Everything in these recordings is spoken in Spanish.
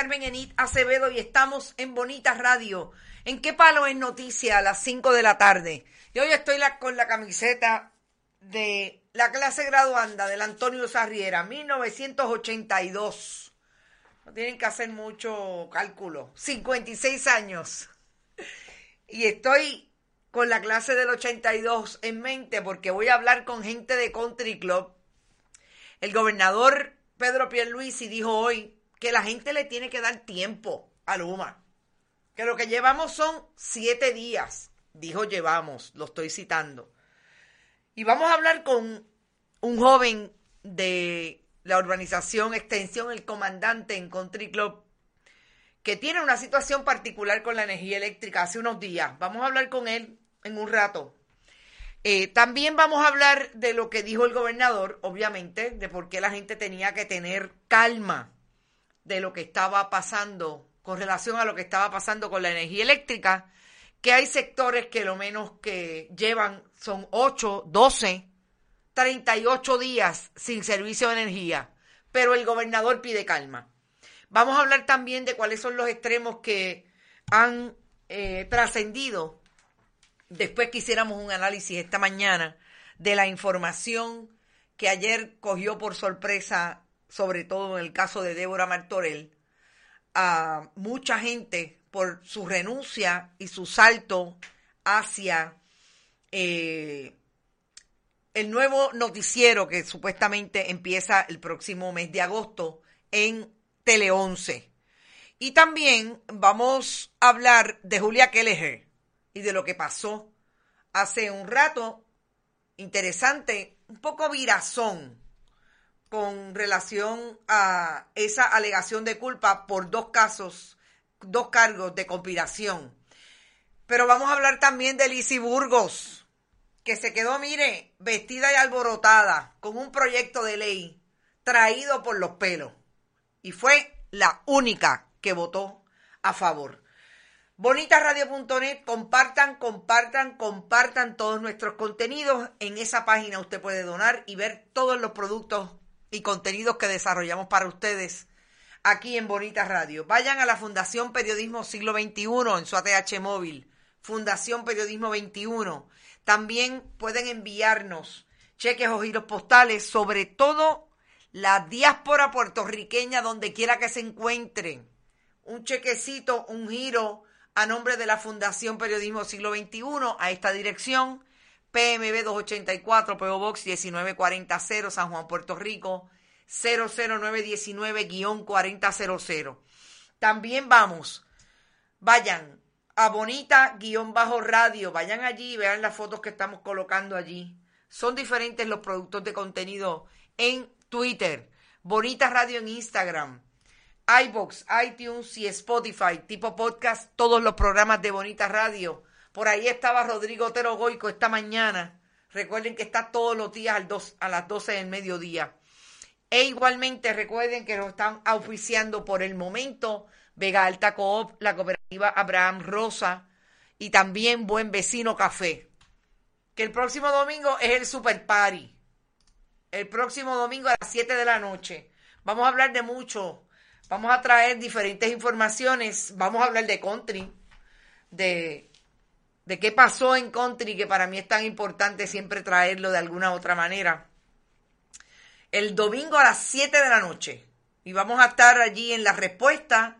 Carmen Enit Acevedo y estamos en Bonita Radio. ¿En qué palo es noticia a las 5 de la tarde? Y hoy estoy con la camiseta de la clase graduanda del Antonio Sarriera, 1982. No tienen que hacer mucho cálculo. 56 años. Y estoy con la clase del 82 en mente porque voy a hablar con gente de Country Club. El gobernador Pedro Pierluisi dijo hoy que la gente le tiene que dar tiempo a Luma. Que lo que llevamos son siete días. Dijo llevamos, lo estoy citando. Y vamos a hablar con un joven de la urbanización Extensión El Comandante en Country Club que tiene una situación particular con la energía eléctrica hace unos días. Vamos a hablar con él en un rato. Eh, también vamos a hablar de lo que dijo el gobernador, obviamente, de por qué la gente tenía que tener calma de lo que estaba pasando con relación a lo que estaba pasando con la energía eléctrica, que hay sectores que lo menos que llevan son 8, 12, 38 días sin servicio de energía, pero el gobernador pide calma. Vamos a hablar también de cuáles son los extremos que han eh, trascendido después que hiciéramos un análisis esta mañana de la información que ayer cogió por sorpresa, sobre todo en el caso de Débora Martorell, a mucha gente por su renuncia y su salto hacia eh, el nuevo noticiero que supuestamente empieza el próximo mes de agosto en Tele 11. Y también vamos a hablar de Julia Kelleher y de lo que pasó hace un rato, interesante, un poco virazón con relación a esa alegación de culpa por dos casos, dos cargos de conspiración. Pero vamos a hablar también de Lizzie Burgos, que se quedó, mire, vestida y alborotada con un proyecto de ley traído por los pelos. Y fue la única que votó a favor. Bonitasradio.net, compartan, compartan, compartan todos nuestros contenidos. En esa página usted puede donar y ver todos los productos y contenidos que desarrollamos para ustedes aquí en Bonitas Radio. Vayan a la Fundación Periodismo Siglo XXI en su ATH móvil, Fundación Periodismo 21. También pueden enviarnos cheques o giros postales, sobre todo la diáspora puertorriqueña, donde quiera que se encuentren. Un chequecito, un giro a nombre de la Fundación Periodismo Siglo XXI a esta dirección, PMB 284, PO Box 19400, San Juan, Puerto Rico, 00919-4000. También vamos, vayan a Bonita-Radio, vayan allí y vean las fotos que estamos colocando allí. Son diferentes los productos de contenido en Twitter, Bonita Radio en Instagram, iBox, iTunes y Spotify, tipo podcast, todos los programas de Bonita Radio. Por ahí estaba Rodrigo Otero Goico esta mañana. Recuerden que está todos los días al dos, a las 12 del mediodía. E igualmente recuerden que nos están auspiciando por el momento Vega Alta Coop, la cooperativa Abraham Rosa y también Buen Vecino Café. Que el próximo domingo es el Super Party. El próximo domingo a las 7 de la noche. Vamos a hablar de mucho Vamos a traer diferentes informaciones. Vamos a hablar de country, de, de qué pasó en country, que para mí es tan importante siempre traerlo de alguna otra manera. El domingo a las 7 de la noche. Y vamos a estar allí en la respuesta,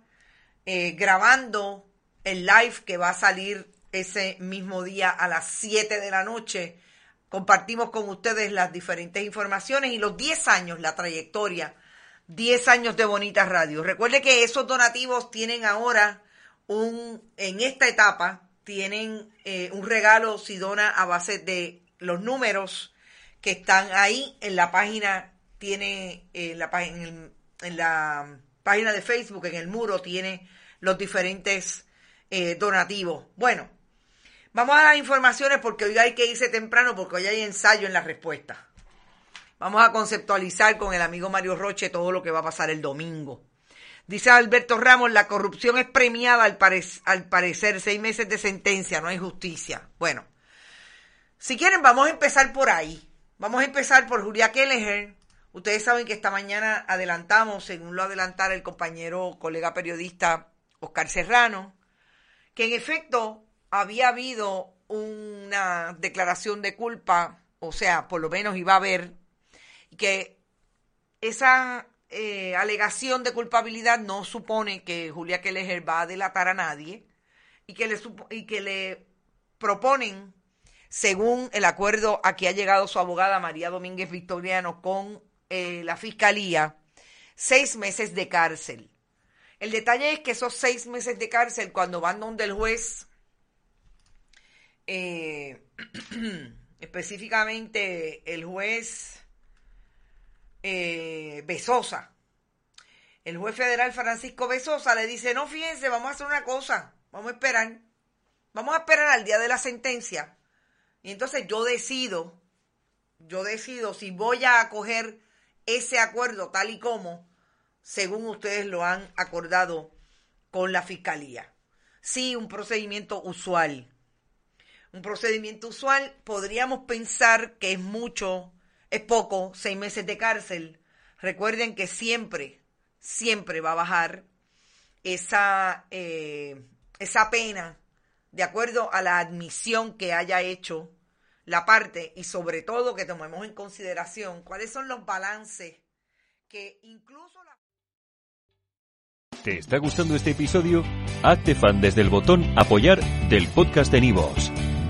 eh, grabando el live que va a salir ese mismo día a las 7 de la noche. Compartimos con ustedes las diferentes informaciones y los 10 años, la trayectoria 10 años de Bonita Radio. Recuerde que esos donativos tienen ahora un, en esta etapa, tienen eh, un regalo si dona a base de los números que están ahí en la página, tiene eh, la, en, en, la página de Facebook, en el muro, tiene los diferentes eh, donativos. Bueno, vamos a las informaciones porque hoy hay que irse temprano porque hoy hay ensayo en la respuesta. Vamos a conceptualizar con el amigo Mario Roche todo lo que va a pasar el domingo. Dice Alberto Ramos, la corrupción es premiada al, parecer, seis meses de sentencia, no hay justicia. Bueno, si quieren vamos a empezar por ahí. Vamos a empezar por Julia Kelleher. Ustedes saben que esta mañana adelantamos, según lo adelantara el compañero colega periodista Oscar Serrano, que en efecto había habido una declaración de culpa, o sea, por lo menos iba a haber, que esa eh, alegación de culpabilidad no supone que Julia Keller va a delatar a nadie y que le, y que le proponen, según el acuerdo a que ha llegado su abogada María Domínguez Victoriano con eh, la fiscalía, seis meses de cárcel. El detalle es que esos seis meses de cárcel, cuando van donde el juez, eh, específicamente el juez eh, Besosa. El juez federal Francisco Besosa le dice, no, fíjense, vamos a hacer una cosa, vamos a esperar, vamos a esperar al día de la sentencia. Y entonces yo decido, yo decido si voy a acoger ese acuerdo tal y como, según ustedes lo han acordado con la fiscalía. Sí, un procedimiento usual. Un procedimiento usual podríamos pensar que es mucho es poco, seis meses de cárcel. Recuerden que siempre, siempre va a bajar esa, eh, esa pena de acuerdo a la admisión que haya hecho la parte y sobre todo que tomemos en consideración cuáles son los balances que incluso la... ¿Te está gustando este episodio? Hazte fan desde el botón apoyar del podcast de Nivos.